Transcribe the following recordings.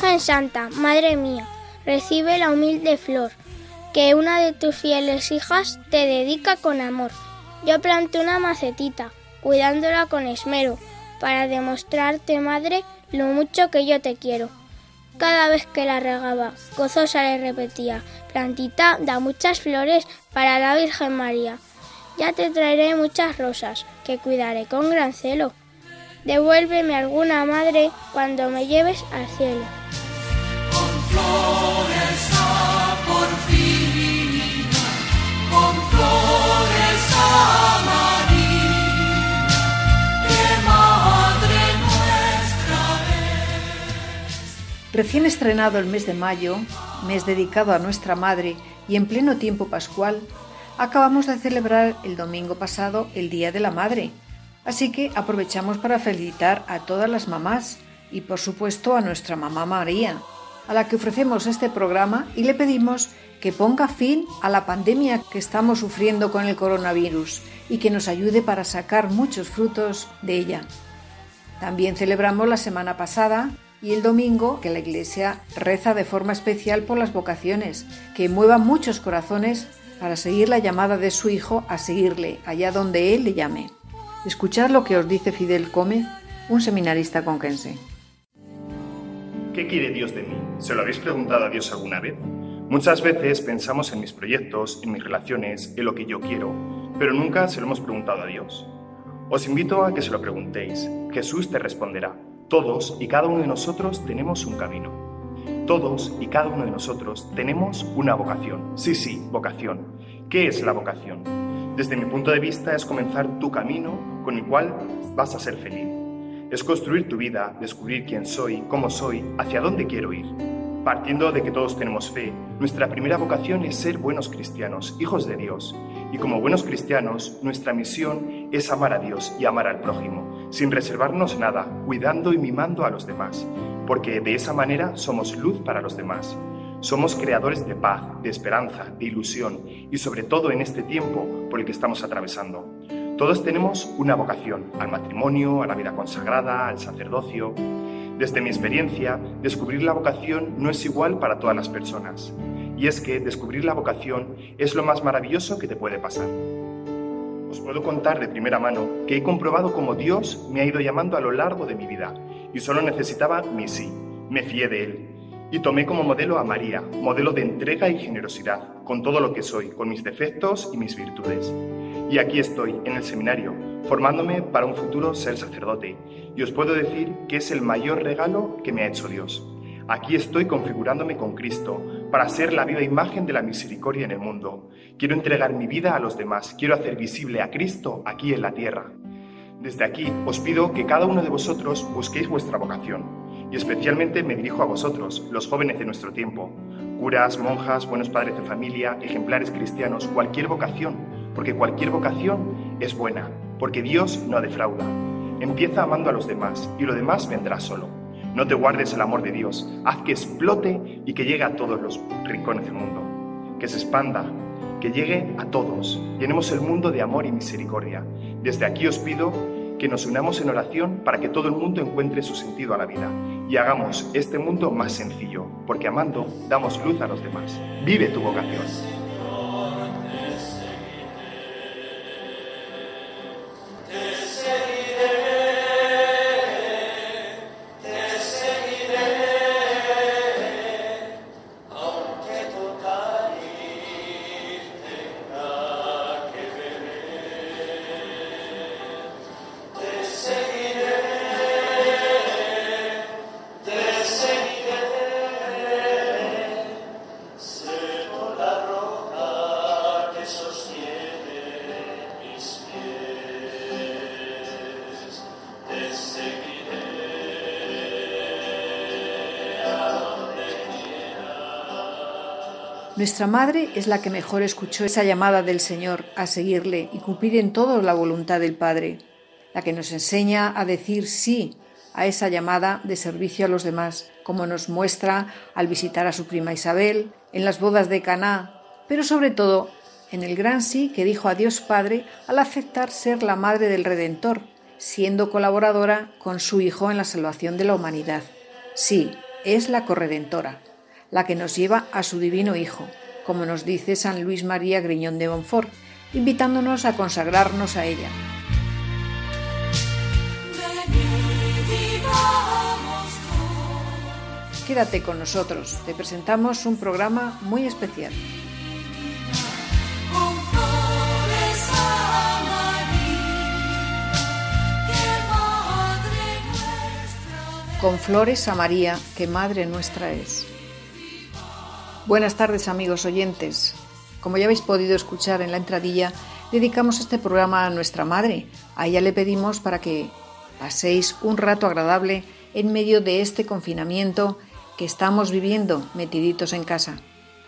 Virgen Santa, Madre mía, recibe la humilde flor que una de tus fieles hijas te dedica con amor. Yo planté una macetita, cuidándola con esmero, para demostrarte, madre, lo mucho que yo te quiero. Cada vez que la regaba, gozosa le repetía, plantita da muchas flores para la Virgen María. Ya te traeré muchas rosas, que cuidaré con gran celo. Devuélveme alguna madre cuando me lleves al cielo. Recién estrenado el mes de mayo, mes dedicado a nuestra Madre y en pleno tiempo pascual, acabamos de celebrar el domingo pasado el Día de la Madre. Así que aprovechamos para felicitar a todas las mamás y por supuesto a nuestra mamá María, a la que ofrecemos este programa y le pedimos que ponga fin a la pandemia que estamos sufriendo con el coronavirus y que nos ayude para sacar muchos frutos de ella. También celebramos la semana pasada y el domingo que la Iglesia reza de forma especial por las vocaciones, que muevan muchos corazones para seguir la llamada de su Hijo a seguirle allá donde Él le llame. Escuchad lo que os dice Fidel Come, un seminarista conquense. ¿Qué quiere Dios de mí? ¿Se lo habéis preguntado a Dios alguna vez? Muchas veces pensamos en mis proyectos, en mis relaciones, en lo que yo quiero, pero nunca se lo hemos preguntado a Dios. Os invito a que se lo preguntéis. Jesús te responderá. Todos y cada uno de nosotros tenemos un camino. Todos y cada uno de nosotros tenemos una vocación. Sí, sí, vocación. ¿Qué es la vocación? Desde mi punto de vista es comenzar tu camino con el cual vas a ser feliz. Es construir tu vida, descubrir quién soy, cómo soy, hacia dónde quiero ir. Partiendo de que todos tenemos fe, nuestra primera vocación es ser buenos cristianos, hijos de Dios. Y como buenos cristianos, nuestra misión es amar a Dios y amar al prójimo, sin reservarnos nada, cuidando y mimando a los demás, porque de esa manera somos luz para los demás. Somos creadores de paz, de esperanza, de ilusión y sobre todo en este tiempo por el que estamos atravesando. Todos tenemos una vocación, al matrimonio, a la vida consagrada, al sacerdocio. Desde mi experiencia, descubrir la vocación no es igual para todas las personas. Y es que descubrir la vocación es lo más maravilloso que te puede pasar. Os puedo contar de primera mano que he comprobado cómo Dios me ha ido llamando a lo largo de mi vida y solo necesitaba mi sí. Me fié de Él y tomé como modelo a María, modelo de entrega y generosidad, con todo lo que soy, con mis defectos y mis virtudes. Y aquí estoy, en el seminario, formándome para un futuro ser sacerdote, y os puedo decir que es el mayor regalo que me ha hecho Dios. Aquí estoy configurándome con Cristo para ser la viva imagen de la misericordia en el mundo. Quiero entregar mi vida a los demás, quiero hacer visible a Cristo aquí en la tierra. Desde aquí os pido que cada uno de vosotros busquéis vuestra vocación, y especialmente me dirijo a vosotros, los jóvenes de nuestro tiempo, curas, monjas, buenos padres de familia, ejemplares cristianos, cualquier vocación, porque cualquier vocación es buena, porque Dios no defrauda. Empieza amando a los demás y lo demás vendrá solo. No te guardes el amor de Dios, haz que explote y que llegue a todos los rincones del mundo, que se expanda, que llegue a todos. Llenemos el mundo de amor y misericordia. Desde aquí os pido que nos unamos en oración para que todo el mundo encuentre su sentido a la vida y hagamos este mundo más sencillo, porque amando damos luz a los demás. Vive tu vocación. Nuestra madre es la que mejor escuchó esa llamada del Señor a seguirle y cumplir en todo la voluntad del Padre, la que nos enseña a decir sí a esa llamada de servicio a los demás, como nos muestra al visitar a su prima Isabel, en las bodas de Caná, pero sobre todo en el gran sí que dijo a Dios Padre al aceptar ser la madre del Redentor, siendo colaboradora con su Hijo en la salvación de la humanidad. Sí, es la corredentora la que nos lleva a su divino Hijo, como nos dice San Luis María Griñón de Bonfort, invitándonos a consagrarnos a ella. Quédate con nosotros, te presentamos un programa muy especial. Con flores a María, que Madre nuestra es. Buenas tardes amigos oyentes. Como ya habéis podido escuchar en la entradilla, dedicamos este programa a nuestra madre. A ella le pedimos para que paséis un rato agradable en medio de este confinamiento que estamos viviendo metiditos en casa.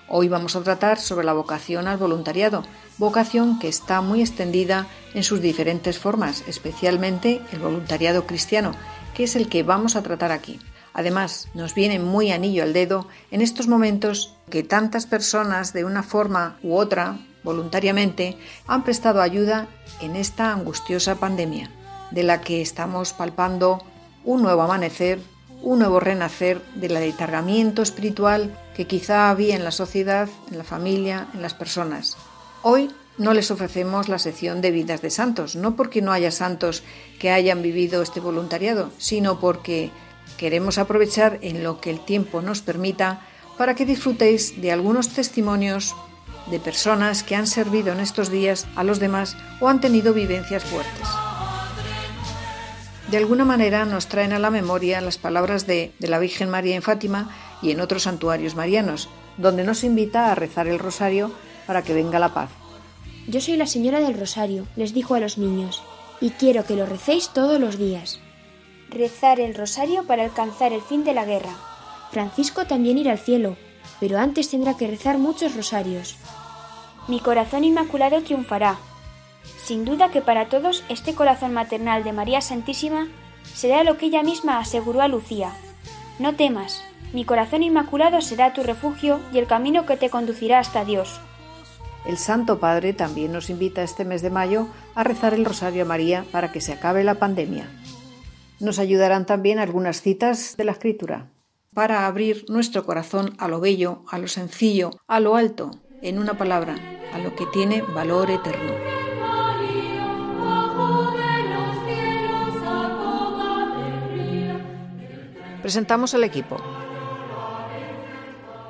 Hoy vamos a tratar sobre la vocación al voluntariado, vocación que está muy extendida en sus diferentes formas, especialmente el voluntariado cristiano, que es el que vamos a tratar aquí. Además, nos viene muy anillo al dedo en estos momentos que tantas personas de una forma u otra, voluntariamente, han prestado ayuda en esta angustiosa pandemia, de la que estamos palpando un nuevo amanecer, un nuevo renacer del aletargamiento espiritual que quizá había en la sociedad, en la familia, en las personas. Hoy no les ofrecemos la sección de vidas de santos, no porque no haya santos que hayan vivido este voluntariado, sino porque queremos aprovechar en lo que el tiempo nos permita para que disfrutéis de algunos testimonios de personas que han servido en estos días a los demás o han tenido vivencias fuertes. De alguna manera nos traen a la memoria las palabras de, de la Virgen María en Fátima y en otros santuarios marianos, donde nos invita a rezar el rosario para que venga la paz. Yo soy la señora del rosario, les dijo a los niños, y quiero que lo recéis todos los días rezar el rosario para alcanzar el fin de la guerra. Francisco también irá al cielo, pero antes tendrá que rezar muchos rosarios. Mi corazón inmaculado triunfará. Sin duda que para todos este corazón maternal de María Santísima será lo que ella misma aseguró a Lucía. No temas, mi corazón inmaculado será tu refugio y el camino que te conducirá hasta Dios. El Santo Padre también nos invita este mes de mayo a rezar el Rosario a María para que se acabe la pandemia. Nos ayudarán también algunas citas de la Escritura para abrir nuestro corazón a lo bello, a lo sencillo, a lo alto, en una palabra, a lo que tiene valor eterno. Presentamos el equipo.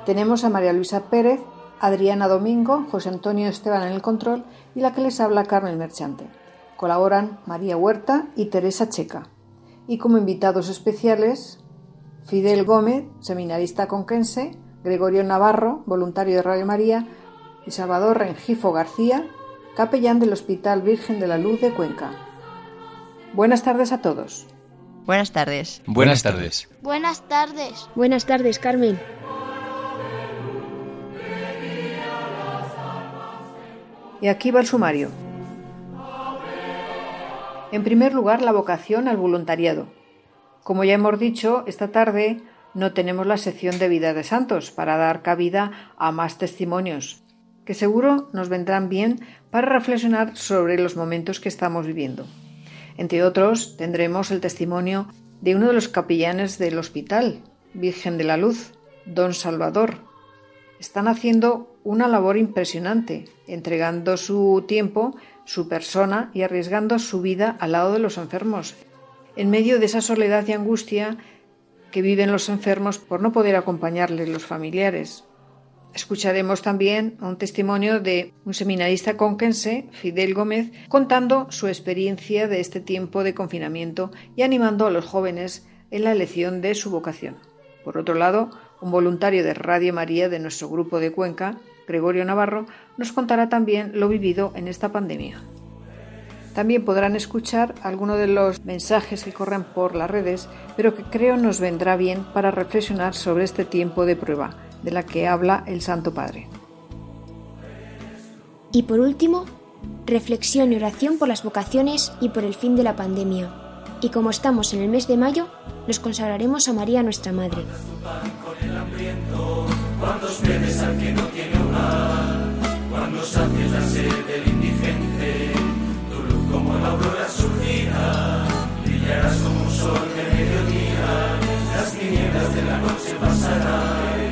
Tenemos a María Luisa Pérez, Adriana Domingo, José Antonio Esteban en el control y la que les habla Carmen Merchante. Colaboran María Huerta y Teresa Checa y como invitados especiales Fidel Gómez, seminarista conquense, Gregorio Navarro, voluntario de Radio María, y Salvador Rengifo García, capellán del Hospital Virgen de la Luz de Cuenca. Buenas tardes a todos. Buenas tardes. Buenas tardes. Buenas tardes. Buenas tardes, Carmen. Y aquí va el sumario. En primer lugar, la vocación al voluntariado. Como ya hemos dicho, esta tarde no tenemos la sección de vida de santos para dar cabida a más testimonios, que seguro nos vendrán bien para reflexionar sobre los momentos que estamos viviendo. Entre otros, tendremos el testimonio de uno de los capellanes del hospital, Virgen de la Luz, Don Salvador. Están haciendo una labor impresionante, entregando su tiempo, su persona y arriesgando su vida al lado de los enfermos, en medio de esa soledad y angustia que viven los enfermos por no poder acompañarles los familiares. Escucharemos también un testimonio de un seminarista conquense, Fidel Gómez, contando su experiencia de este tiempo de confinamiento y animando a los jóvenes en la elección de su vocación. Por otro lado, un voluntario de Radio María de nuestro grupo de Cuenca, Gregorio Navarro, nos contará también lo vivido en esta pandemia. También podrán escuchar algunos de los mensajes que corren por las redes, pero que creo nos vendrá bien para reflexionar sobre este tiempo de prueba de la que habla el Santo Padre. Y por último, reflexión y oración por las vocaciones y por el fin de la pandemia. Y como estamos en el mes de mayo, nos consagraremos a María nuestra Madre. Cuando sacies la sed del indigente, tu luz como la aurora surgirá, brillarás como un sol de mediodía, las tinieblas de la noche pasarán.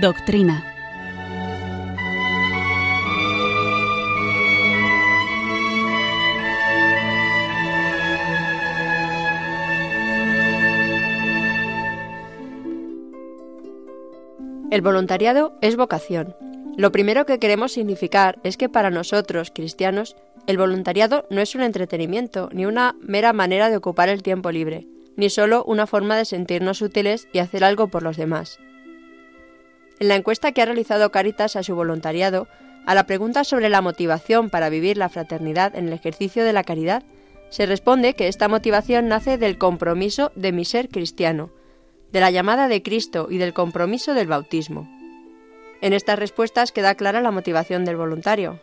Doctrina. El voluntariado es vocación. Lo primero que queremos significar es que para nosotros, cristianos, el voluntariado no es un entretenimiento ni una mera manera de ocupar el tiempo libre, ni solo una forma de sentirnos útiles y hacer algo por los demás. En la encuesta que ha realizado Caritas a su voluntariado, a la pregunta sobre la motivación para vivir la fraternidad en el ejercicio de la caridad, se responde que esta motivación nace del compromiso de mi ser cristiano, de la llamada de Cristo y del compromiso del bautismo. En estas respuestas queda clara la motivación del voluntario.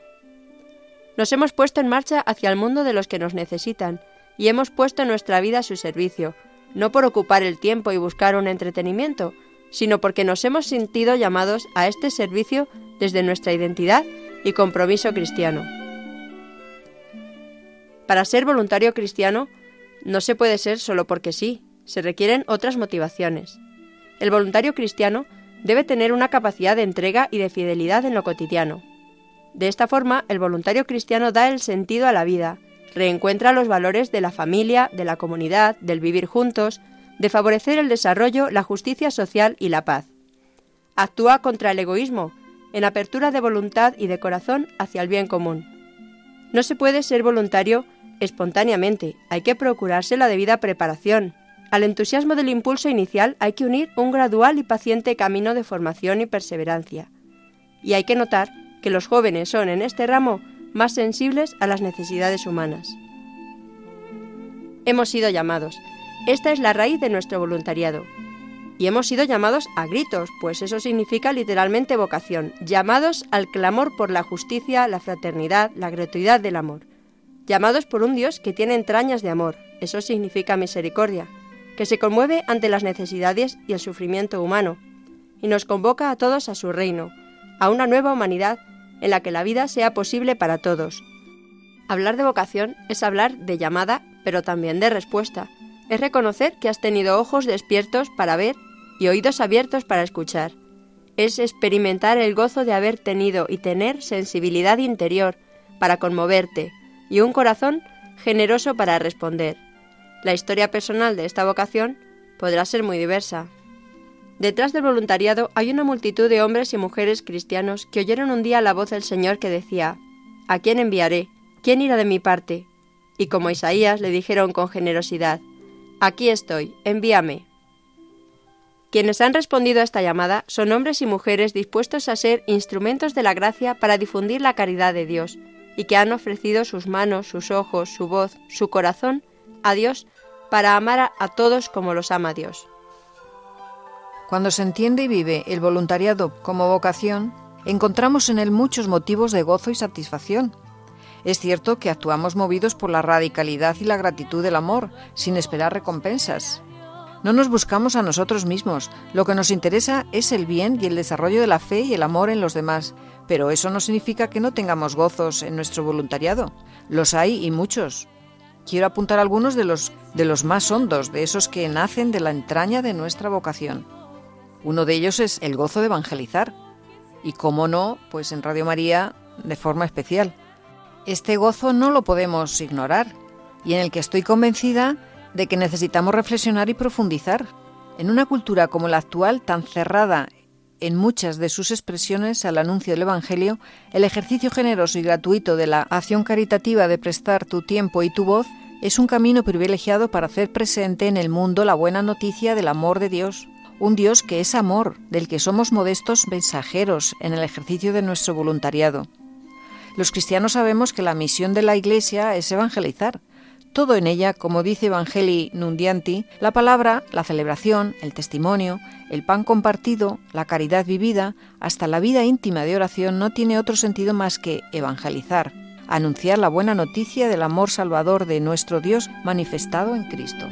Nos hemos puesto en marcha hacia el mundo de los que nos necesitan y hemos puesto nuestra vida a su servicio, no por ocupar el tiempo y buscar un entretenimiento, sino porque nos hemos sentido llamados a este servicio desde nuestra identidad y compromiso cristiano. Para ser voluntario cristiano no se puede ser solo porque sí, se requieren otras motivaciones. El voluntario cristiano debe tener una capacidad de entrega y de fidelidad en lo cotidiano. De esta forma, el voluntario cristiano da el sentido a la vida, reencuentra los valores de la familia, de la comunidad, del vivir juntos, de favorecer el desarrollo, la justicia social y la paz. Actúa contra el egoísmo, en apertura de voluntad y de corazón hacia el bien común. No se puede ser voluntario espontáneamente, hay que procurarse la debida preparación. Al entusiasmo del impulso inicial hay que unir un gradual y paciente camino de formación y perseverancia. Y hay que notar que los jóvenes son en este ramo más sensibles a las necesidades humanas. Hemos sido llamados esta es la raíz de nuestro voluntariado. Y hemos sido llamados a gritos, pues eso significa literalmente vocación, llamados al clamor por la justicia, la fraternidad, la gratuidad del amor. Llamados por un Dios que tiene entrañas de amor, eso significa misericordia, que se conmueve ante las necesidades y el sufrimiento humano, y nos convoca a todos a su reino, a una nueva humanidad en la que la vida sea posible para todos. Hablar de vocación es hablar de llamada, pero también de respuesta, es reconocer que has tenido ojos despiertos para ver y oídos abiertos para escuchar. Es experimentar el gozo de haber tenido y tener sensibilidad interior para conmoverte y un corazón generoso para responder. La historia personal de esta vocación podrá ser muy diversa. Detrás del voluntariado hay una multitud de hombres y mujeres cristianos que oyeron un día la voz del Señor que decía, ¿A quién enviaré? ¿Quién irá de mi parte? y como Isaías le dijeron con generosidad, Aquí estoy, envíame. Quienes han respondido a esta llamada son hombres y mujeres dispuestos a ser instrumentos de la gracia para difundir la caridad de Dios, y que han ofrecido sus manos, sus ojos, su voz, su corazón a Dios para amar a todos como los ama Dios. Cuando se entiende y vive el voluntariado como vocación, encontramos en él muchos motivos de gozo y satisfacción. Es cierto que actuamos movidos por la radicalidad y la gratitud del amor, sin esperar recompensas. No nos buscamos a nosotros mismos, lo que nos interesa es el bien y el desarrollo de la fe y el amor en los demás, pero eso no significa que no tengamos gozos en nuestro voluntariado. Los hay y muchos. Quiero apuntar algunos de los, de los más hondos, de esos que nacen de la entraña de nuestra vocación. Uno de ellos es el gozo de evangelizar. Y cómo no, pues en Radio María de forma especial. Este gozo no lo podemos ignorar y en el que estoy convencida de que necesitamos reflexionar y profundizar. En una cultura como la actual, tan cerrada en muchas de sus expresiones al anuncio del Evangelio, el ejercicio generoso y gratuito de la acción caritativa de prestar tu tiempo y tu voz es un camino privilegiado para hacer presente en el mundo la buena noticia del amor de Dios, un Dios que es amor, del que somos modestos mensajeros en el ejercicio de nuestro voluntariado. Los cristianos sabemos que la misión de la Iglesia es evangelizar, todo en ella, como dice Evangelii Nundianti, la palabra, la celebración, el testimonio, el pan compartido, la caridad vivida, hasta la vida íntima de oración no tiene otro sentido más que evangelizar, anunciar la buena noticia del amor salvador de nuestro Dios manifestado en Cristo.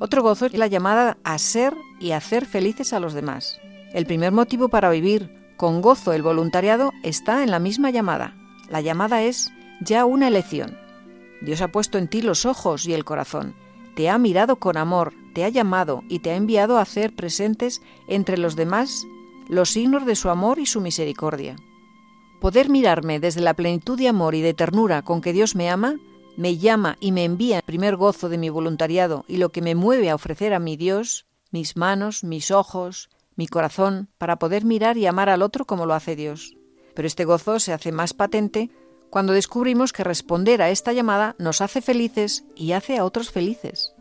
Otro gozo es la llamada a ser y hacer felices a los demás. El primer motivo para vivir con gozo el voluntariado está en la misma llamada. La llamada es ya una elección. Dios ha puesto en ti los ojos y el corazón. Te ha mirado con amor, te ha llamado y te ha enviado a hacer presentes entre los demás los signos de su amor y su misericordia. Poder mirarme desde la plenitud de amor y de ternura con que Dios me ama, me llama y me envía el primer gozo de mi voluntariado y lo que me mueve a ofrecer a mi Dios, mis manos, mis ojos, mi corazón, para poder mirar y amar al otro como lo hace Dios. Pero este gozo se hace más patente cuando descubrimos que responder a esta llamada nos hace felices y hace a otros felices.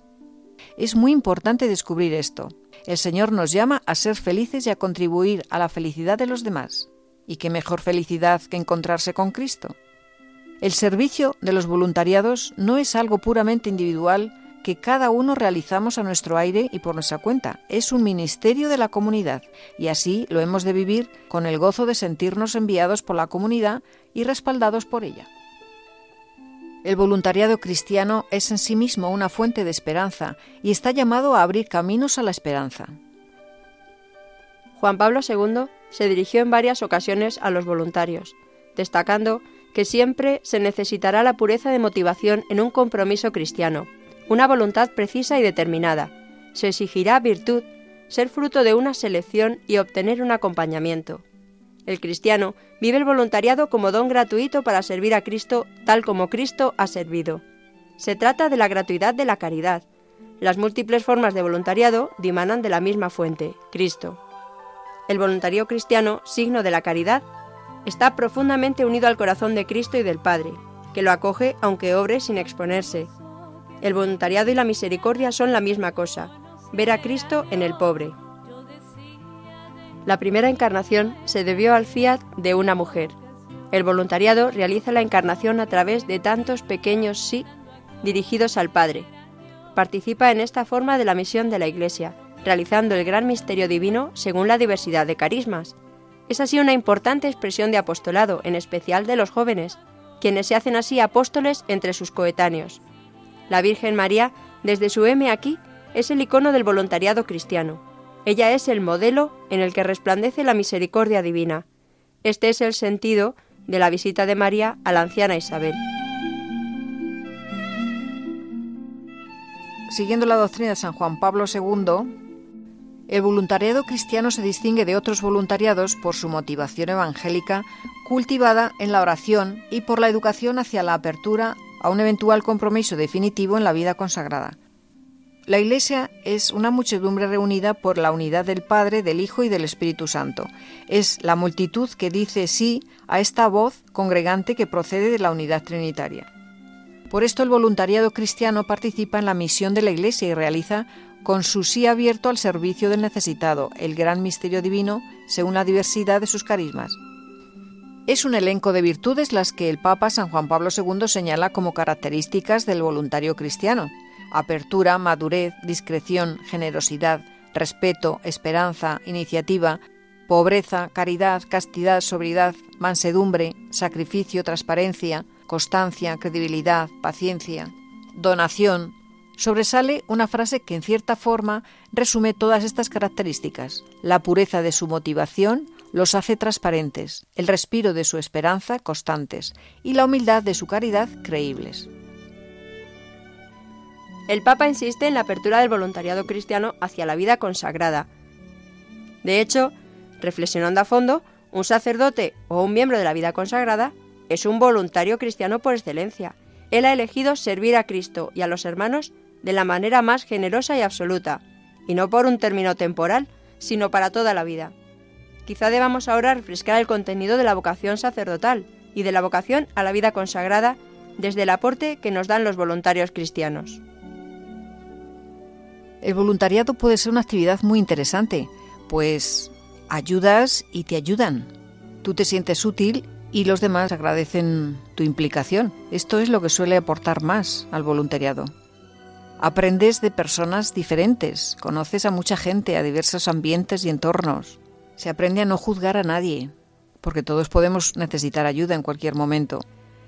Es muy importante descubrir esto. El Señor nos llama a ser felices y a contribuir a la felicidad de los demás. ¿Y qué mejor felicidad que encontrarse con Cristo? El servicio de los voluntariados no es algo puramente individual que cada uno realizamos a nuestro aire y por nuestra cuenta. Es un ministerio de la comunidad y así lo hemos de vivir con el gozo de sentirnos enviados por la comunidad y respaldados por ella. El voluntariado cristiano es en sí mismo una fuente de esperanza y está llamado a abrir caminos a la esperanza. Juan Pablo II se dirigió en varias ocasiones a los voluntarios, destacando que siempre se necesitará la pureza de motivación en un compromiso cristiano, una voluntad precisa y determinada. Se exigirá virtud, ser fruto de una selección y obtener un acompañamiento. El cristiano vive el voluntariado como don gratuito para servir a Cristo tal como Cristo ha servido. Se trata de la gratuidad de la caridad. Las múltiples formas de voluntariado dimanan de la misma fuente, Cristo. El voluntario cristiano, signo de la caridad, está profundamente unido al corazón de Cristo y del Padre, que lo acoge aunque obre sin exponerse, el voluntariado y la misericordia son la misma cosa, ver a Cristo en el pobre. La primera encarnación se debió al fiat de una mujer. El voluntariado realiza la encarnación a través de tantos pequeños sí dirigidos al Padre. Participa en esta forma de la misión de la Iglesia, realizando el gran misterio divino según la diversidad de carismas. Es así una importante expresión de apostolado, en especial de los jóvenes, quienes se hacen así apóstoles entre sus coetáneos. La Virgen María, desde su M aquí, es el icono del voluntariado cristiano. Ella es el modelo en el que resplandece la misericordia divina. Este es el sentido de la visita de María a la anciana Isabel. Siguiendo la doctrina de San Juan Pablo II, el voluntariado cristiano se distingue de otros voluntariados por su motivación evangélica cultivada en la oración y por la educación hacia la apertura a un eventual compromiso definitivo en la vida consagrada. La Iglesia es una muchedumbre reunida por la unidad del Padre, del Hijo y del Espíritu Santo. Es la multitud que dice sí a esta voz congregante que procede de la unidad trinitaria. Por esto el voluntariado cristiano participa en la misión de la Iglesia y realiza con su sí abierto al servicio del necesitado, el gran misterio divino, según la diversidad de sus carismas. Es un elenco de virtudes las que el Papa San Juan Pablo II señala como características del voluntario cristiano. Apertura, madurez, discreción, generosidad, respeto, esperanza, iniciativa, pobreza, caridad, castidad, sobriedad, mansedumbre, sacrificio, transparencia, constancia, credibilidad, paciencia, donación, sobresale una frase que en cierta forma resume todas estas características. La pureza de su motivación los hace transparentes, el respiro de su esperanza constantes y la humildad de su caridad creíbles. El Papa insiste en la apertura del voluntariado cristiano hacia la vida consagrada. De hecho, reflexionando a fondo, un sacerdote o un miembro de la vida consagrada es un voluntario cristiano por excelencia. Él ha elegido servir a Cristo y a los hermanos de la manera más generosa y absoluta, y no por un término temporal, sino para toda la vida. Quizá debamos ahora refrescar el contenido de la vocación sacerdotal y de la vocación a la vida consagrada desde el aporte que nos dan los voluntarios cristianos. El voluntariado puede ser una actividad muy interesante, pues ayudas y te ayudan. Tú te sientes útil y los demás agradecen tu implicación. Esto es lo que suele aportar más al voluntariado. Aprendes de personas diferentes, conoces a mucha gente, a diversos ambientes y entornos. Se aprende a no juzgar a nadie, porque todos podemos necesitar ayuda en cualquier momento.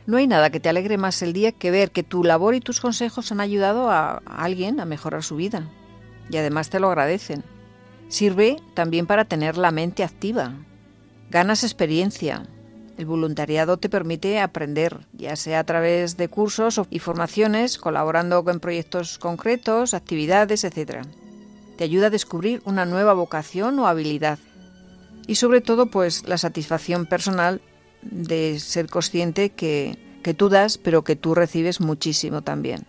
No hay nada que te alegre más el día que ver que tu labor y tus consejos han ayudado a alguien a mejorar su vida. Y además te lo agradecen. Sirve también para tener la mente activa. Ganas experiencia, el voluntariado te permite aprender, ya sea a través de cursos y formaciones, colaborando con proyectos concretos, actividades, etc. Te ayuda a descubrir una nueva vocación o habilidad. Y sobre todo, pues la satisfacción personal de ser consciente que, que tú das, pero que tú recibes muchísimo también.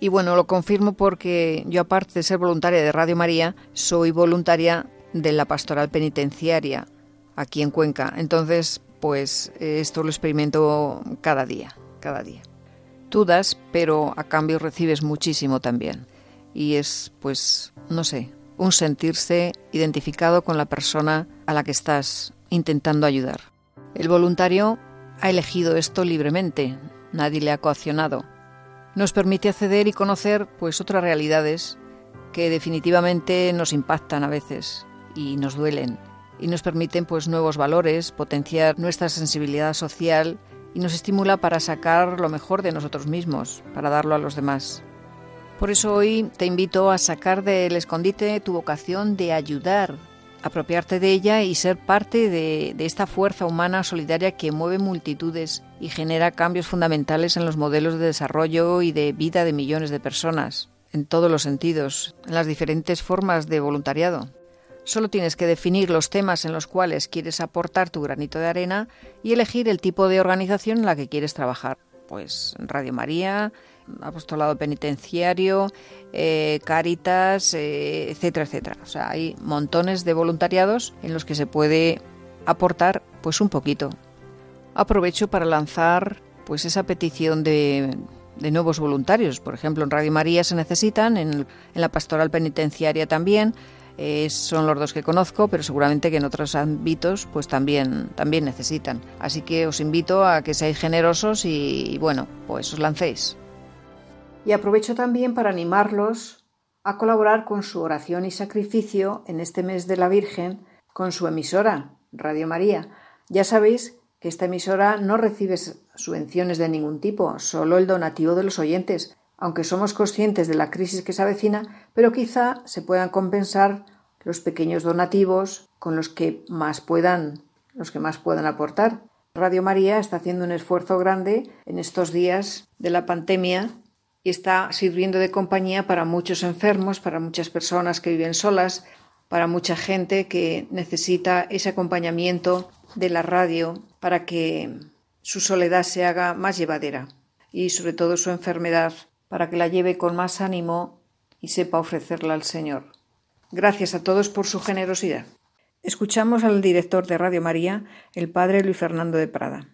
Y bueno, lo confirmo porque yo aparte de ser voluntaria de Radio María, soy voluntaria de la pastoral penitenciaria aquí en Cuenca. Entonces, pues esto lo experimento cada día, cada día. Tú das, pero a cambio recibes muchísimo también. Y es, pues, no sé, un sentirse identificado con la persona a la que estás intentando ayudar. El voluntario ha elegido esto libremente, nadie le ha coaccionado. Nos permite acceder y conocer pues otras realidades que definitivamente nos impactan a veces y nos duelen y nos permiten pues nuevos valores, potenciar nuestra sensibilidad social y nos estimula para sacar lo mejor de nosotros mismos, para darlo a los demás. Por eso hoy te invito a sacar del escondite tu vocación de ayudar, apropiarte de ella y ser parte de, esta fuerza humana solidaria que mueve multitudes y genera cambios fundamentales en los modelos de desarrollo y de vida de millones de personas, en todos los sentidos, en las diferentes formas de voluntariado. Solo tienes que definir los temas en los cuales quieres aportar tu granito de arena y elegir el tipo de organización en la que quieres trabajar. Pues Radio María, Apostolado Penitenciario, eh, Cáritas, eh, etcétera, etcétera. O sea, hay montones de voluntariados en los que se puede aportar pues un poquito. Aprovecho para lanzar pues esa petición de, nuevos voluntarios. Por ejemplo, en Radio María se necesitan, en, en la Pastoral Penitenciaria también, eh, son los dos que conozco, pero seguramente que en otros ámbitos pues también, también necesitan. Así que os invito a que seáis generosos y, y bueno, pues os lancéis. Y aprovecho también para animarlos a colaborar con su oración y sacrificio en este mes de la Virgen con su emisora, Radio María. Ya sabéis que esta emisora no recibe subvenciones de ningún tipo, solo el donativo de los oyentes aunque somos conscientes de la crisis que se avecina, pero quizá se puedan compensar los pequeños donativos con los que más puedan, los que más puedan aportar. Radio María está haciendo un esfuerzo grande en estos días de la pandemia y está sirviendo de compañía para muchos enfermos, para muchas personas que viven solas, para mucha gente que necesita ese acompañamiento de la radio para que su soledad se haga más llevadera y sobre todo su enfermedad para que la lleve con más ánimo y sepa ofrecerla al Señor. Gracias a todos por su generosidad. Escuchamos al director de Radio María, el padre Luis Fernando de Prada.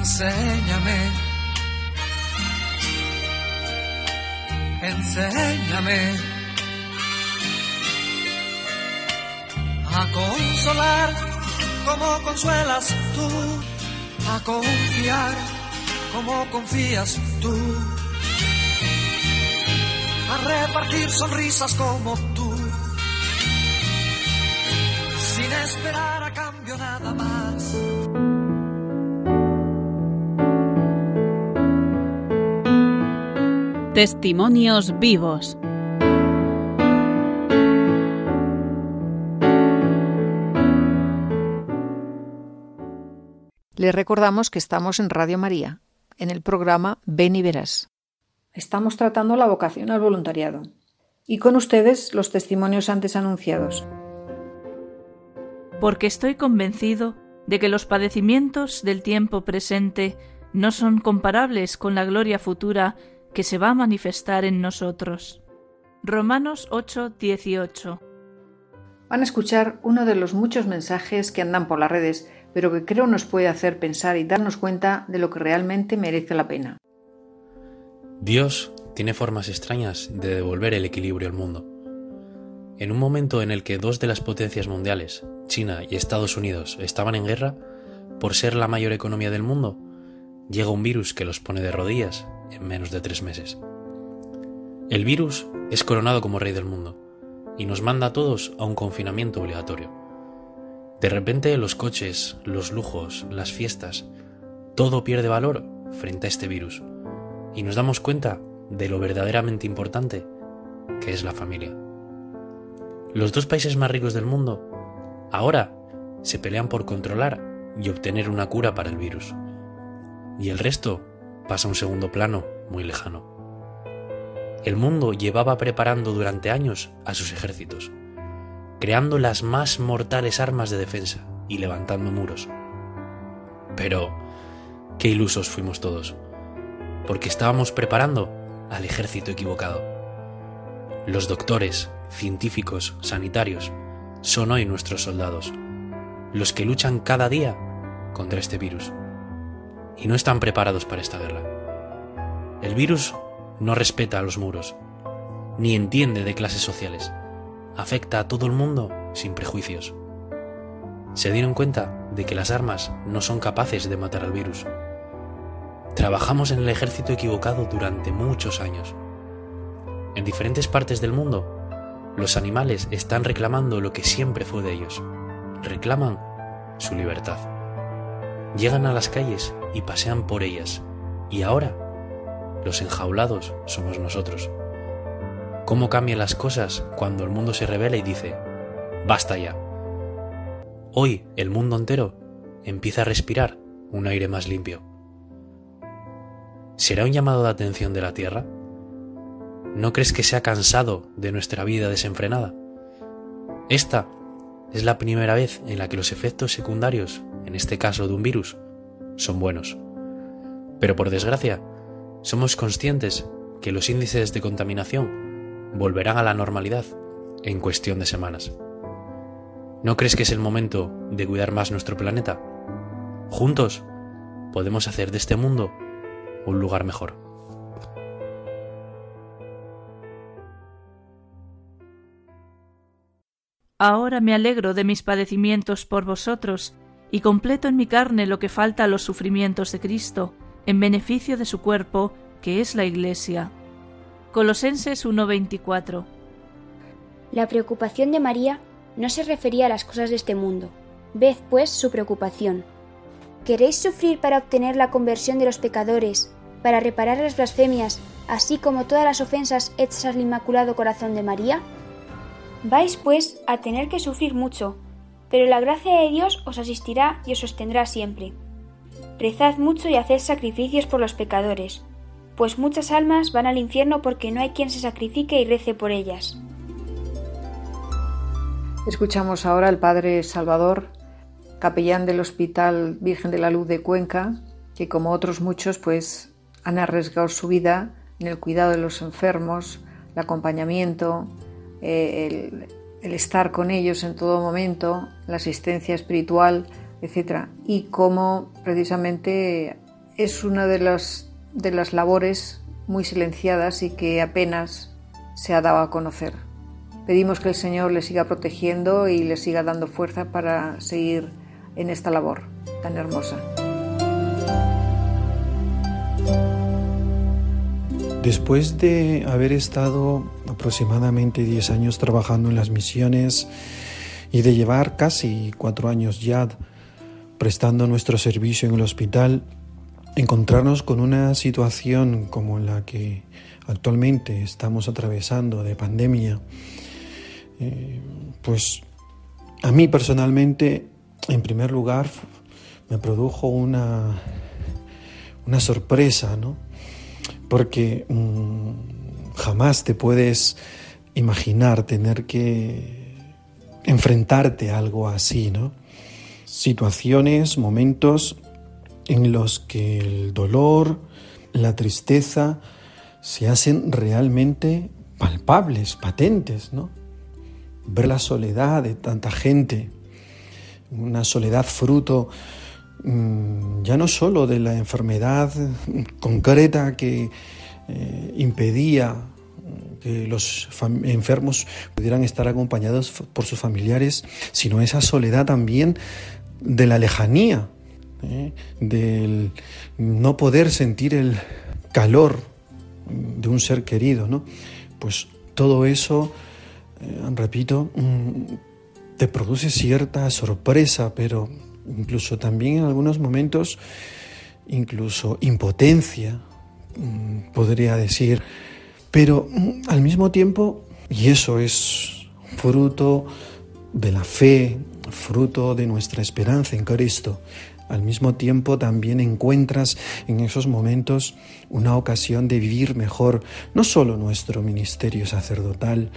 Enséñame. Enséñame a consolar como consuelas tú, a confiar como confías tú, a repartir sonrisas como tú, sin esperar a cambio nada más. Testimonios vivos. Les recordamos que estamos en Radio María, en el programa Ven y Verás. Estamos tratando la vocación al voluntariado. Y con ustedes los testimonios antes anunciados. Porque estoy convencido de que los padecimientos del tiempo presente no son comparables con la gloria futura que se va a manifestar en nosotros. Romanos 8, 18. Van a escuchar uno de los muchos mensajes que andan por las redes pero que creo nos puede hacer pensar y darnos cuenta de lo que realmente merece la pena. Dios tiene formas extrañas de devolver el equilibrio al mundo. En un momento en el que dos de las potencias mundiales, China y Estados Unidos, estaban en guerra, por ser la mayor economía del mundo, llega un virus que los pone de rodillas en menos de tres meses. El virus es coronado como rey del mundo y nos manda a todos a un confinamiento obligatorio. De repente los coches, los lujos, las fiestas, todo pierde valor frente a este virus y nos damos cuenta de lo verdaderamente importante que es la familia. Los dos países más ricos del mundo ahora se pelean por controlar y obtener una cura para el virus. Y el resto pasa a un segundo plano muy lejano. El mundo llevaba preparando durante años a sus ejércitos creando las más mortales armas de defensa y levantando muros. Pero, qué ilusos fuimos todos, porque estábamos preparando al ejército equivocado. Los doctores, científicos, sanitarios, son hoy nuestros soldados, los que luchan cada día contra este virus. Y no están preparados para esta guerra. El virus no respeta a los muros, ni entiende de clases sociales. Afecta a todo el mundo sin prejuicios. Se dieron cuenta de que las armas no son capaces de matar al virus. Trabajamos en el ejército equivocado durante muchos años. En diferentes partes del mundo, los animales están reclamando lo que siempre fue de ellos. Reclaman su libertad. Llegan a las calles y pasean por ellas. Y ahora, los enjaulados somos nosotros. ¿Cómo cambian las cosas cuando el mundo se revela y dice, basta ya? Hoy el mundo entero empieza a respirar un aire más limpio. ¿Será un llamado de atención de la Tierra? ¿No crees que se ha cansado de nuestra vida desenfrenada? Esta es la primera vez en la que los efectos secundarios, en este caso de un virus, son buenos. Pero por desgracia, somos conscientes que los índices de contaminación volverán a la normalidad en cuestión de semanas. ¿No crees que es el momento de cuidar más nuestro planeta? Juntos podemos hacer de este mundo un lugar mejor. Ahora me alegro de mis padecimientos por vosotros, y completo en mi carne lo que falta a los sufrimientos de Cristo, en beneficio de su cuerpo, que es la Iglesia. Colosenses 1:24 La preocupación de María no se refería a las cosas de este mundo. Ved, pues, su preocupación. ¿Queréis sufrir para obtener la conversión de los pecadores, para reparar las blasfemias, así como todas las ofensas hechas al Inmaculado Corazón de María? Vais, pues, a tener que sufrir mucho, pero la gracia de Dios os asistirá y os sostendrá siempre. Rezad mucho y haced sacrificios por los pecadores, pues muchas almas van al infierno porque no hay quien se sacrifique y rece por ellas. Escuchamos ahora al Padre Salvador, capellán del Hospital Virgen de la Luz de Cuenca, que como otros muchos pues han arriesgado su vida en el cuidado de los enfermos, el acompañamiento, eh, el, estar con ellos en todo momento, la asistencia espiritual, etc. Y cómo precisamente es una de las, de las labores muy silenciadas y que apenas se ha dado a conocer. Pedimos que el Señor le siga protegiendo y le siga dando fuerza para seguir en esta labor tan hermosa. Después de haber estado aproximadamente 10 años trabajando en las misiones y de llevar casi cuatro años ya prestando nuestro servicio en el hospital, encontrarnos con una situación como la que actualmente estamos atravesando de pandemia, eh, pues a mí personalmente, en primer lugar, me produjo una, una sorpresa, ¿no? porque mm, jamás te puedes imaginar tener que enfrentarte a algo así, ¿no? Situaciones, momentos en los que el dolor, la tristeza se hacen realmente palpables, patentes, ¿no? Ver la soledad de tanta gente, una soledad fruto Mm, ya no solo de la enfermedad concreta que eh, impedía que los enfermos pudieran estar acompañados por sus familiares, sino esa soledad también de la lejanía, ¿eh? del no poder sentir el calor de un ser querido, ¿no? Pues todo eso, eh, repito, mm, te produce cierta sorpresa, pero incluso también en algunos momentos, incluso impotencia, mm, podría decir, pero mm, al mismo tiempo, y eso es fruto de la fe, fruto de nuestra esperanza en Cristo, al mismo tiempo también encuentras en esos momentos una ocasión de vivir mejor no solo nuestro ministerio sacerdotal,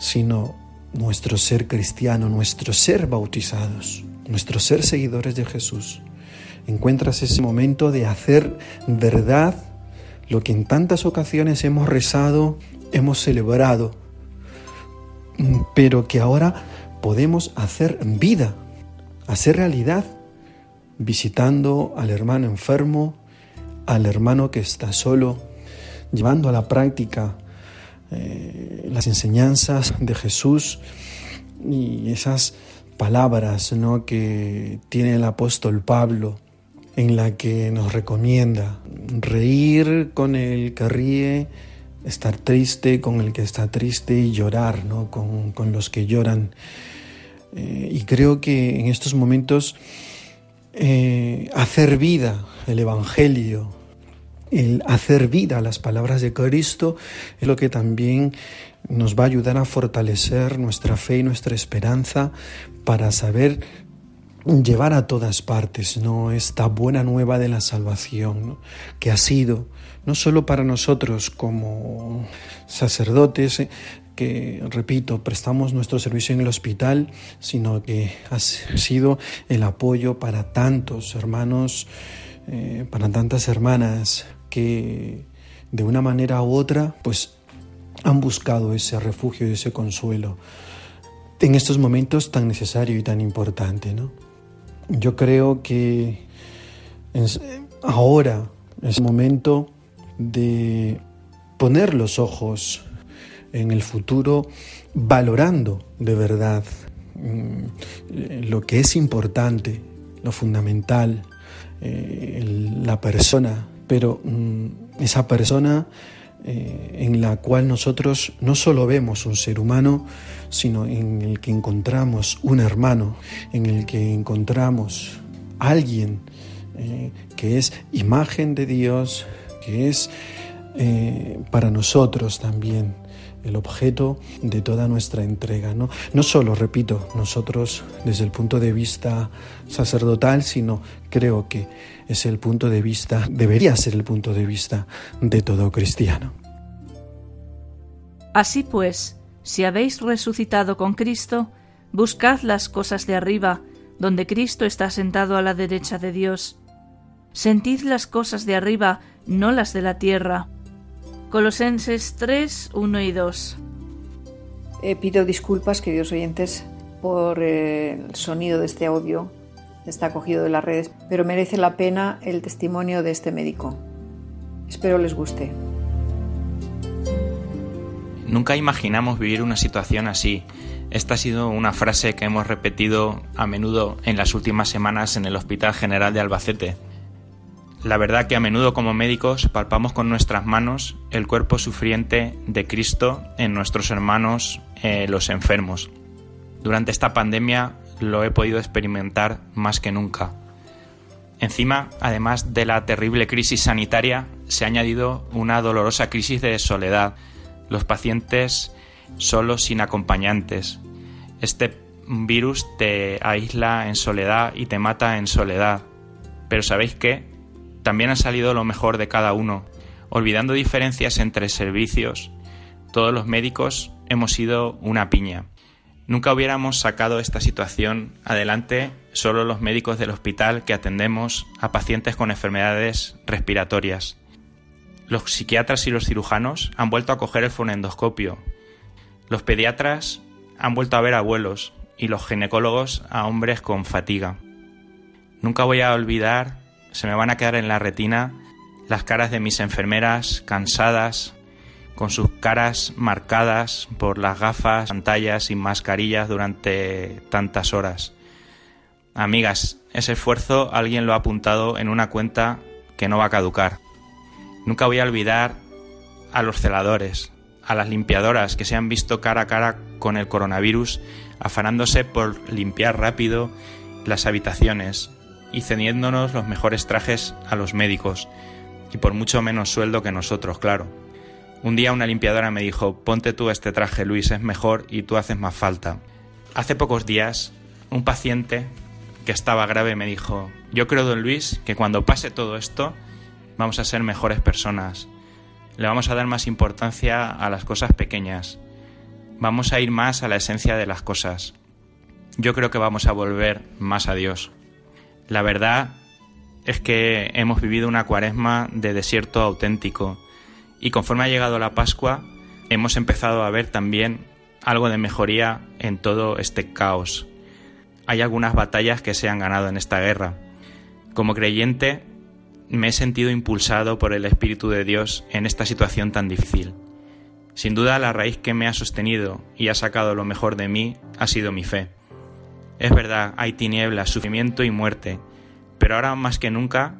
sino nuestro ser cristiano, nuestro ser bautizados nuestro ser seguidores de Jesús, encuentras ese momento de hacer verdad lo que en tantas ocasiones hemos rezado, hemos celebrado, pero que ahora podemos hacer vida, hacer realidad, visitando al hermano enfermo, al hermano que está solo, llevando a la práctica eh, las enseñanzas de Jesús y esas palabras ¿no? que tiene el apóstol Pablo en la que nos recomienda reír con el que ríe, estar triste con el que está triste y llorar ¿no? con, los que lloran. Eh, y creo que en estos momentos eh, hacer vida el Evangelio, el hacer vida las palabras de Cristo es lo que también nos va a ayudar a fortalecer nuestra fe y nuestra esperanza para saber llevar a todas partes ¿no? esta buena nueva de la salvación que ha sido no solo para nosotros como sacerdotes eh, que, repito, prestamos nuestro servicio en el hospital, sino que ha sido el apoyo para tantos hermanos, eh, para tantas hermanas que de una manera u otra, pues han buscado ese refugio y ese consuelo en estos momentos tan necesario y tan importante. ¿no? Yo creo que ahora es el momento de poner los ojos en el futuro valorando de verdad mm, lo que es importante, lo fundamental, eh, la persona, pero mm, esa persona eh, en la cual nosotros no solo vemos un ser humano, sino en el que encontramos un hermano, en el que encontramos alguien eh, que es imagen de Dios, que es eh, para nosotros también el objeto de toda nuestra entrega. ¿no? no solo, repito, nosotros desde el punto de vista sacerdotal, sino creo que es el punto de vista, debería ser el punto de vista de todo cristiano. Así pues, si habéis resucitado con Cristo, buscad las cosas de arriba, donde Cristo está sentado a la derecha de Dios. Sentid las cosas de arriba, no las de la tierra. Colosenses 3, 1 y 2. Eh, pido disculpas, queridos oyentes, por eh, el sonido de este audio. Está cogido de las redes, pero merece la pena el testimonio de este médico. Espero les guste. Nunca imaginamos vivir una situación así. Esta ha sido una frase que hemos repetido a menudo en las últimas semanas en el Hospital General de Albacete. La verdad que a menudo como médicos palpamos con nuestras manos el cuerpo sufriente de Cristo en nuestros hermanos eh, los enfermos. Durante esta pandemia lo he podido experimentar más que nunca. Encima, además de la terrible crisis sanitaria, se ha añadido una dolorosa crisis de soledad. Los pacientes solos sin acompañantes. Este virus te aísla en soledad y te mata en soledad. Pero ¿sabéis qué? También ha salido lo mejor de cada uno. Olvidando diferencias entre servicios, todos los médicos hemos sido una piña. Nunca hubiéramos sacado esta situación adelante solo los médicos del hospital que atendemos a pacientes con enfermedades respiratorias. Los psiquiatras y los cirujanos han vuelto a coger el fonendoscopio. Los pediatras han vuelto a ver abuelos y los ginecólogos a hombres con fatiga. Nunca voy a olvidar se me van a quedar en la retina las caras de mis enfermeras cansadas, con sus caras marcadas por las gafas, pantallas y mascarillas durante tantas horas. Amigas, ese esfuerzo alguien lo ha apuntado en una cuenta que no va a caducar. Nunca voy a olvidar a los celadores, a las limpiadoras que se han visto cara a cara con el coronavirus, afanándose por limpiar rápido las habitaciones, y cediéndonos los mejores trajes a los médicos, y por mucho menos sueldo que nosotros, claro. Un día una limpiadora me dijo, ponte tú este traje, Luis, es mejor y tú haces más falta. Hace pocos días, un paciente que estaba grave me dijo, yo creo, don Luis, que cuando pase todo esto, vamos a ser mejores personas. Le vamos a dar más importancia a las cosas pequeñas. Vamos a ir más a la esencia de las cosas. Yo creo que vamos a volver más a Dios. La verdad es que hemos vivido una cuaresma de desierto auténtico y conforme ha llegado la Pascua hemos empezado a ver también algo de mejoría en todo este caos. Hay algunas batallas que se han ganado en esta guerra. Como creyente me he sentido impulsado por el Espíritu de Dios en esta situación tan difícil. Sin duda la raíz que me ha sostenido y ha sacado lo mejor de mí ha sido mi fe. Es verdad, hay tinieblas, sufrimiento y muerte, pero ahora más que nunca,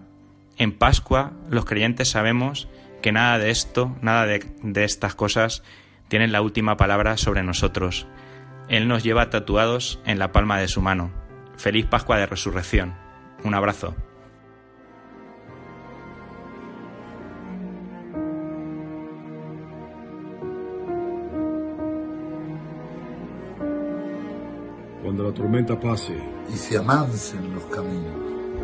en Pascua los creyentes sabemos que nada de esto, nada de, estas cosas tienen la última palabra sobre nosotros. Él nos lleva tatuados en la palma de su mano. Feliz Pascua de Resurrección. Un abrazo. Cuando la tormenta pase. Y se amancen los caminos.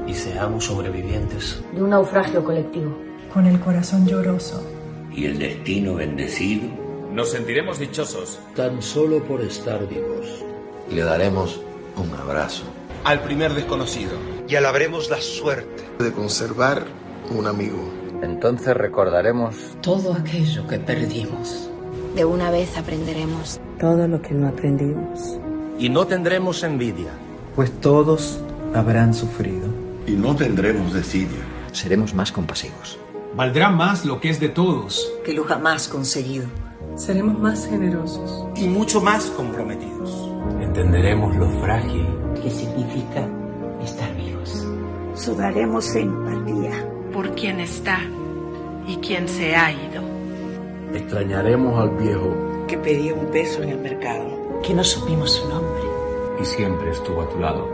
Y seamos sobrevivientes. De un naufragio colectivo, con el corazón lloroso. Y el destino bendecido, nos sentiremos dichosos. Tan solo por estar vivos. Le daremos un abrazo. Al primer desconocido. Y alabremos la suerte. De conservar un amigo. Entonces recordaremos todo aquello que perdimos. De una vez aprenderemos todo lo que no aprendimos. Y no tendremos envidia, pues todos habrán sufrido. Y no tendremos desidia. Seremos más compasivos. Valdrá más lo que es de todos que lo jamás conseguido. Seremos más generosos y mucho más comprometidos. Entenderemos lo frágil que significa estar vivos. Sudaremos empatía por quien está y quien se ha ido. Extrañaremos al viejo que pedía un peso en el mercado, que no supimos su nombre y siempre estuvo a tu lado.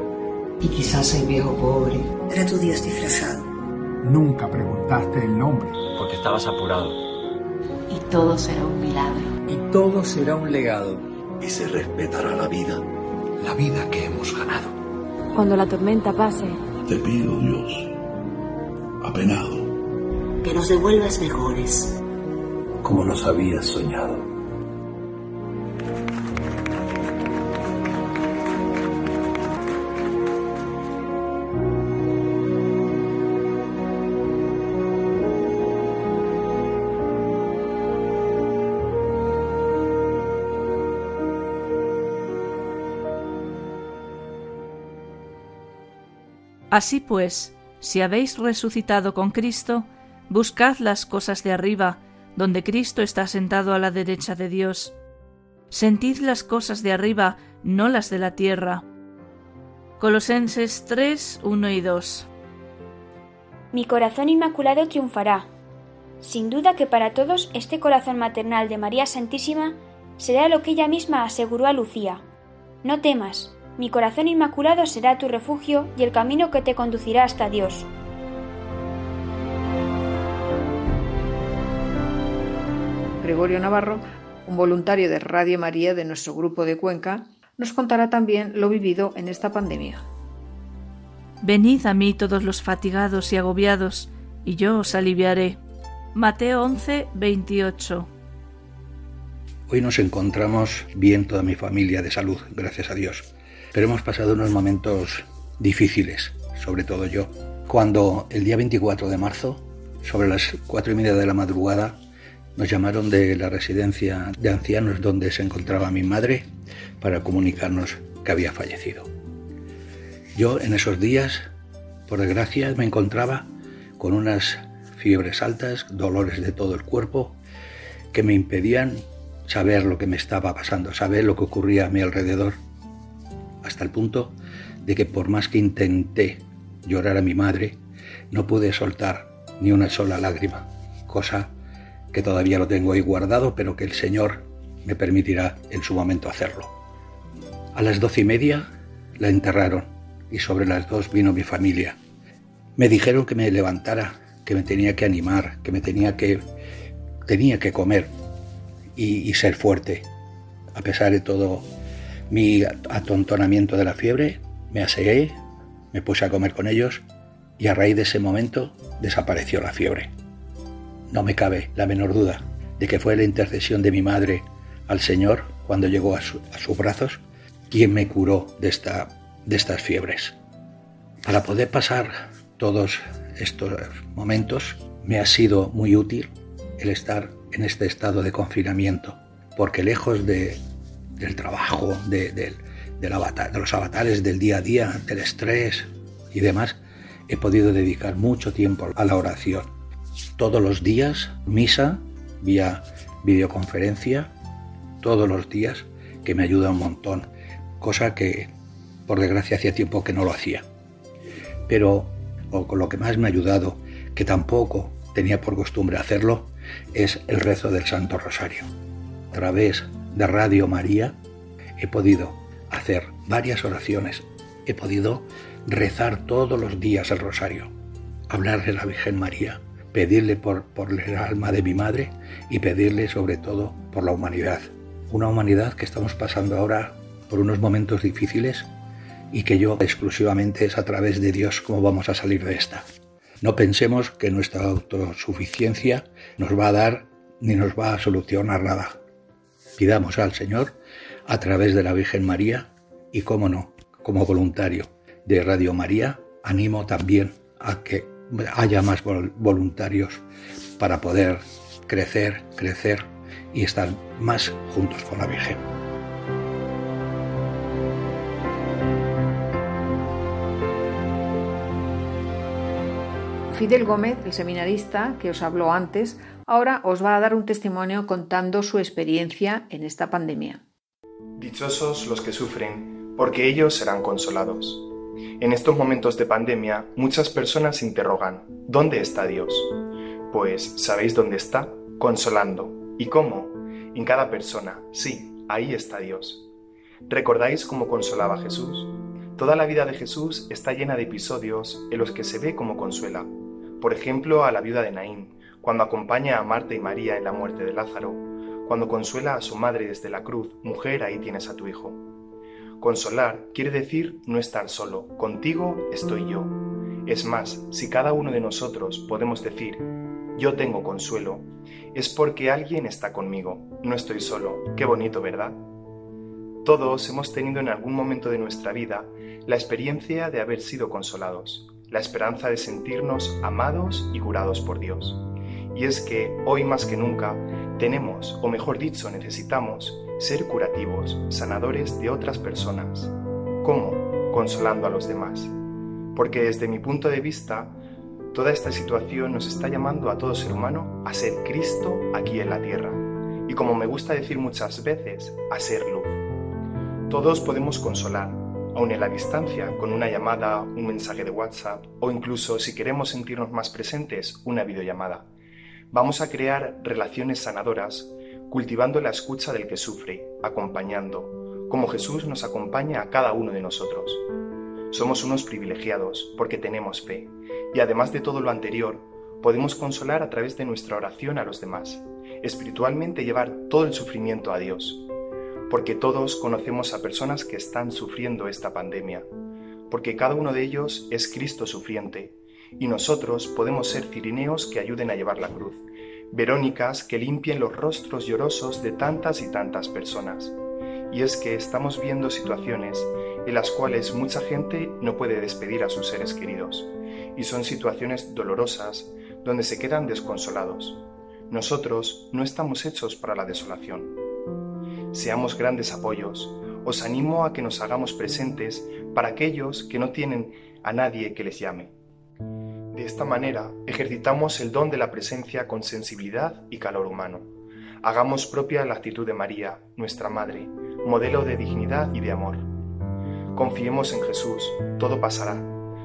Y quizás el viejo pobre era tu Dios disfrazado. Nunca preguntaste el nombre. Porque estabas apurado. Y todo será un milagro. Y todo será un legado. Y se respetará la vida, la vida que hemos ganado. Cuando la tormenta pase, te pido, Dios, apenado, que nos devuelvas mejores, como nos habías soñado. Así pues, si habéis resucitado con Cristo, buscad las cosas de arriba, donde Cristo está sentado a la derecha de Dios. Sentid las cosas de arriba, no las de la tierra. Colosenses 3, 1 y 2. Mi corazón inmaculado triunfará. Sin duda que para todos este corazón maternal de María Santísima será lo que ella misma aseguró a Lucía. No temas, mi corazón inmaculado será tu refugio y el camino que te conducirá hasta Dios. Gregorio Navarro, un voluntario de Radio María de nuestro grupo de Cuenca, nos contará también lo vivido en esta pandemia. Venid a mí todos los fatigados y agobiados, y yo os aliviaré. Mateo 11, 28. Hoy nos encontramos bien toda mi familia de salud, gracias a Dios pero hemos pasado unos momentos difíciles, sobre todo yo. Cuando el día 24 de marzo, sobre las cuatro y media de la madrugada, nos llamaron de la residencia de ancianos donde se encontraba mi madre para comunicarnos que había fallecido. Yo en esos días, por desgracia, me encontraba con unas fiebres altas, dolores de todo el cuerpo, que me impedían saber lo que me estaba pasando, saber lo que ocurría a mi alrededor hasta el punto de que por más que intenté llorar a mi madre, no pude soltar ni una sola lágrima, cosa que todavía lo tengo ahí guardado, pero que el Señor me permitirá en su momento hacerlo. A las doce y media la enterraron y sobre las dos vino mi familia. Me dijeron que me levantara, que me tenía que animar, que me tenía que tenía que comer y, y ser fuerte, a pesar de todo mi atontonamiento de la fiebre, me asegué, me puse a comer con ellos y a raíz de ese momento desapareció la fiebre. No me cabe la menor duda de que fue la intercesión de mi madre al Señor cuando llegó a, sus brazos quien me curó de, esta, de estas fiebres. Para poder pasar todos estos momentos me ha sido muy útil el estar en este estado de confinamiento, porque lejos de, del trabajo, de, los avatares del día a día, del estrés y demás, he podido dedicar mucho tiempo a la oración. Todos los días, misa, vía videoconferencia, todos los días, que me ayuda un montón, cosa que por desgracia hacía tiempo que no lo hacía. Pero con lo que más me ha ayudado, que tampoco tenía por costumbre hacerlo, es el rezo del Santo Rosario. A través de Radio María he podido hacer varias oraciones, he podido rezar todos los días el rosario, hablarle a la Virgen María, pedirle por, por el alma de mi madre y pedirle sobre todo por la humanidad. Una humanidad que estamos pasando ahora por unos momentos difíciles y que yo exclusivamente es a través de Dios cómo vamos a salir de esta. No pensemos que nuestra autosuficiencia nos va a dar ni nos va a solucionar nada. Pidamos al Señor a través de la Virgen María y, cómo no, como voluntario de Radio María, animo también a que haya más voluntarios para poder crecer, crecer y estar más juntos con la Virgen. Fidel Gómez, el seminarista que os habló antes, ahora os va a dar un testimonio contando su experiencia en esta pandemia. Dichosos los que sufren, porque ellos serán consolados. En estos momentos de pandemia, muchas personas se interrogan, ¿dónde está Dios? Pues, ¿sabéis dónde está? Consolando. ¿Y cómo? En cada persona. Sí, ahí está Dios. ¿Recordáis cómo consolaba Jesús? Toda la vida de Jesús está llena de episodios en los que se ve cómo consuela. Por ejemplo, a la viuda de Naín, cuando acompaña a Marta y María en la muerte de Lázaro, cuando consuela a su madre desde la cruz, mujer, ahí tienes a tu hijo. Consolar quiere decir no estar solo, contigo estoy yo. Es más, si cada uno de nosotros podemos decir, yo tengo consuelo, es porque alguien está conmigo, no estoy solo. Qué bonito, ¿verdad? Todos hemos tenido en algún momento de nuestra vida la experiencia de haber sido consolados la esperanza de sentirnos amados y curados por Dios. Y es que hoy más que nunca tenemos, o mejor dicho, necesitamos ser curativos, sanadores de otras personas. ¿Cómo? Consolando a los demás. Porque desde mi punto de vista, toda esta situación nos está llamando a todo ser humano a ser Cristo aquí en la tierra. Y como me gusta decir muchas veces, a ser luz. Todos podemos consolar, aun en la distancia, con una llamada, un mensaje de WhatsApp o incluso, si queremos sentirnos más presentes, una videollamada. Vamos a crear relaciones sanadoras, cultivando la escucha del que sufre, acompañando, como Jesús nos acompaña a cada uno de nosotros. Somos unos privilegiados porque tenemos fe y además de todo lo anterior, podemos consolar a través de nuestra oración a los demás, espiritualmente llevar todo el sufrimiento a Dios porque todos conocemos a personas que están sufriendo esta pandemia, porque cada uno de ellos es Cristo sufriente, y nosotros podemos ser cirineos que ayuden a llevar la cruz, Verónicas que limpien los rostros llorosos de tantas y tantas personas. Y es que estamos viendo situaciones en las cuales mucha gente no puede despedir a sus seres queridos, y son situaciones dolorosas donde se quedan desconsolados. Nosotros no estamos hechos para la desolación seamos grandes apoyos. Os animo a que nos hagamos presentes para aquellos que no tienen a nadie que les llame. De esta manera ejercitamos el don de la presencia con sensibilidad y calor humano. Hagamos propia la actitud de María, nuestra Madre, modelo de dignidad y de amor. Confiemos en Jesús, todo pasará.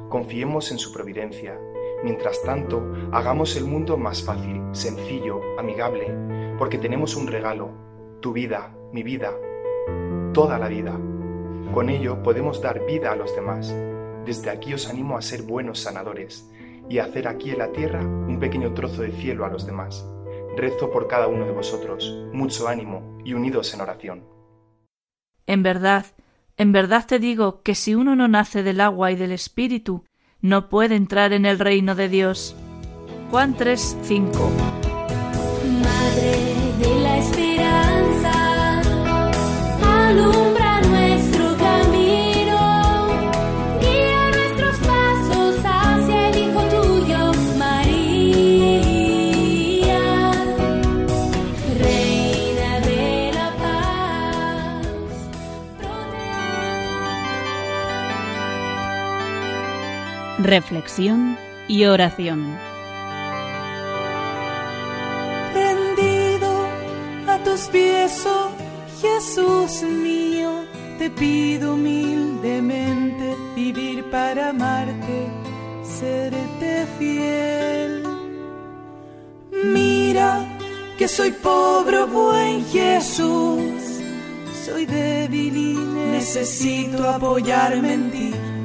Confiemos en su providencia. Mientras tanto, hagamos el mundo más fácil, sencillo, amigable, porque tenemos un regalo, tu vida, mi vida, toda la vida. Con ello podemos dar vida a los demás. Desde aquí os animo a ser buenos sanadores y a hacer aquí en la tierra un pequeño trozo de cielo a los demás. Rezo por cada uno de vosotros, mucho ánimo y unidos en oración. En verdad, en verdad te digo que si uno no nace del agua y del espíritu, no puede entrar en el reino de Dios. Juan 3, reflexión y oración. Rendido a tus pies, oh Jesús mío, te pido humildemente vivir para amarte, serte fiel. Mira que soy pobre, oh buen Jesús, soy débil y necesito apoyarme en ti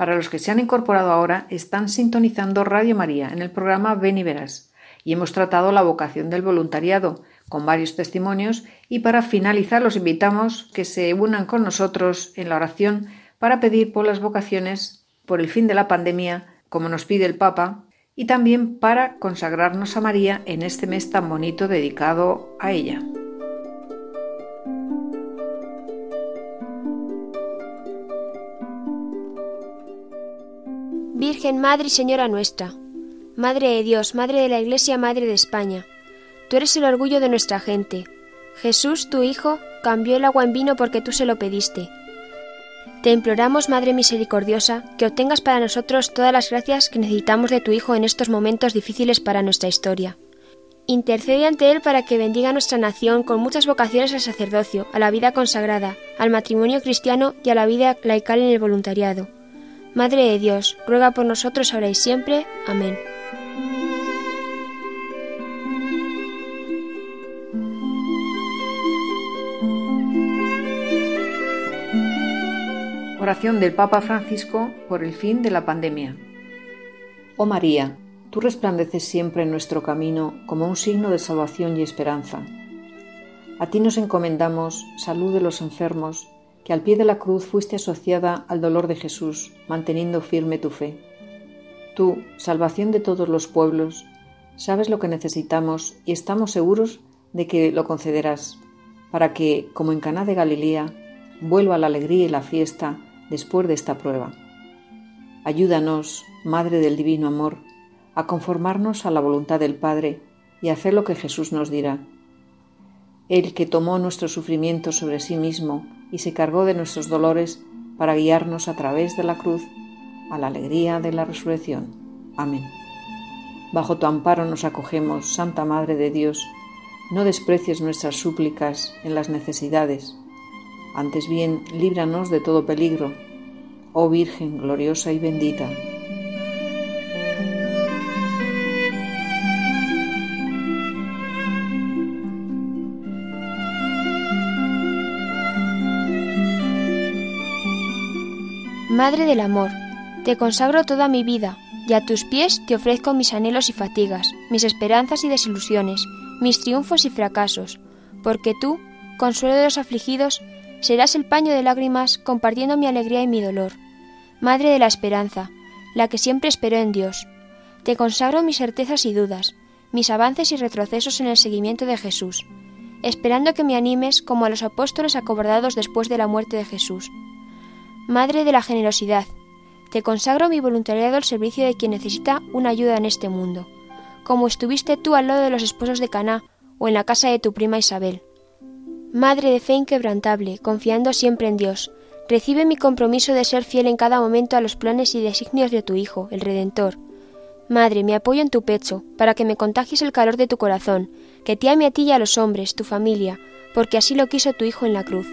Para los que se han incorporado ahora, están sintonizando Radio María en el programa Ven y Verás y hemos tratado la vocación del voluntariado con varios testimonios y para finalizar los invitamos que se unan con nosotros en la oración para pedir por las vocaciones, por el fin de la pandemia, como nos pide el Papa, y también para consagrarnos a María en este mes tan bonito dedicado a ella. Virgen Madre y Señora nuestra, Madre de Dios, Madre de la Iglesia, Madre de España, tú eres el orgullo de nuestra gente. Jesús, tu Hijo, cambió el agua en vino porque tú se lo pediste. Te imploramos, Madre misericordiosa, que obtengas para nosotros todas las gracias que necesitamos de tu Hijo en estos momentos difíciles para nuestra historia. Intercede ante Él para que bendiga nuestra nación con muchas vocaciones al sacerdocio, a la vida consagrada, al matrimonio cristiano y a la vida laical en el voluntariado. Madre de Dios, ruega por nosotros ahora y siempre. Amén. Oración del Papa Francisco por el fin de la pandemia. Oh María, tú resplandeces siempre en nuestro camino como un signo de salvación y esperanza. A ti nos encomendamos, salud de los enfermos, que al pie de la cruz fuiste asociada al dolor de Jesús, manteniendo firme tu fe. Tú, salvación de todos los pueblos, sabes lo que necesitamos y estamos seguros de que lo concederás, para que, como en Caná de Galilea, vuelva la alegría y la fiesta después de esta prueba. Ayúdanos, Madre del Divino Amor, a conformarnos a la voluntad del Padre y a hacer lo que Jesús nos dirá. Él que tomó nuestro sufrimiento sobre sí mismo y se cargó de nuestros dolores para guiarnos a través de la cruz a la alegría de la resurrección. Amén. Bajo tu amparo nos acogemos, Santa Madre de Dios, no desprecies nuestras súplicas en las necesidades, antes bien líbranos de todo peligro, oh Virgen gloriosa y bendita. Madre del Amor, te consagro toda mi vida, y a tus pies te ofrezco mis anhelos y fatigas, mis esperanzas y desilusiones, mis triunfos y fracasos, porque tú, consuelo de los afligidos, serás el paño de lágrimas compartiendo mi alegría y mi dolor. Madre de la esperanza, la que siempre espero en Dios, te consagro mis certezas y dudas, mis avances y retrocesos en el seguimiento de Jesús, esperando que me animes como a los apóstoles acobardados después de la muerte de Jesús. Madre de la generosidad, te consagro mi voluntariado al servicio de quien necesita una ayuda en este mundo, como estuviste tú al lado de los esposos de Caná o en la casa de tu prima Isabel. Madre de fe inquebrantable, confiando siempre en Dios, recibe mi compromiso de ser fiel en cada momento a los planes y designios de tu Hijo, el Redentor. Madre, me apoyo en tu pecho, para que me contagies el calor de tu corazón, que te ame a ti y a los hombres, tu familia, porque así lo quiso tu Hijo en la cruz.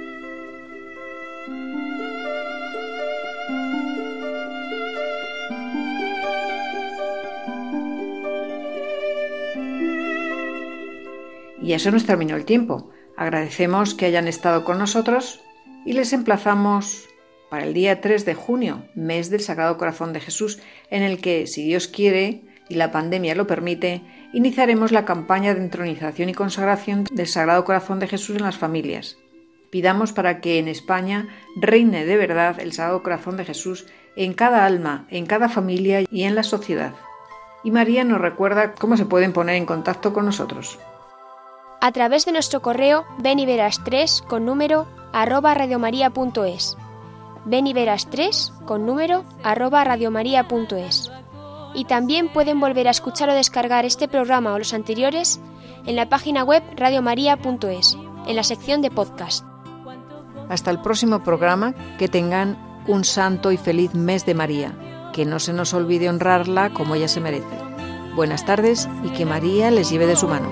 Y eso nos terminó el tiempo. Agradecemos que hayan estado con nosotros y les emplazamos para el día 3 de junio, mes del Sagrado Corazón de Jesús, en el que, si Dios quiere, y la pandemia lo permite, iniciaremos la campaña de entronización y consagración del Sagrado Corazón de Jesús en las familias. Pidamos para que en España reine de verdad el Sagrado Corazón de Jesús en cada alma, en cada familia y en la sociedad. Y María nos recuerda cómo se pueden poner en contacto con nosotros. A través de nuestro correo beniveras 3 con número arroba radiomaria.es. Beniveras 3 con número arroba radiomaria.es. Y también pueden volver a escuchar o descargar este programa o los anteriores en la página web radiomaria.es, en la sección de podcast. Hasta el próximo programa, que tengan un santo y feliz mes de María, que no se nos olvide honrarla como ella se merece. Buenas tardes y que María les lleve de su mano.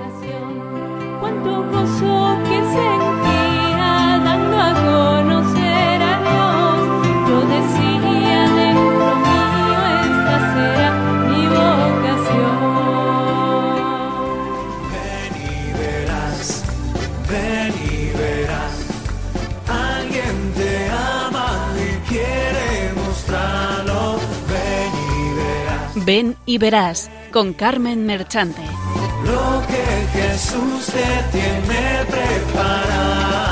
Ven y verás con Carmen Merchante lo que Jesús te tiene preparado.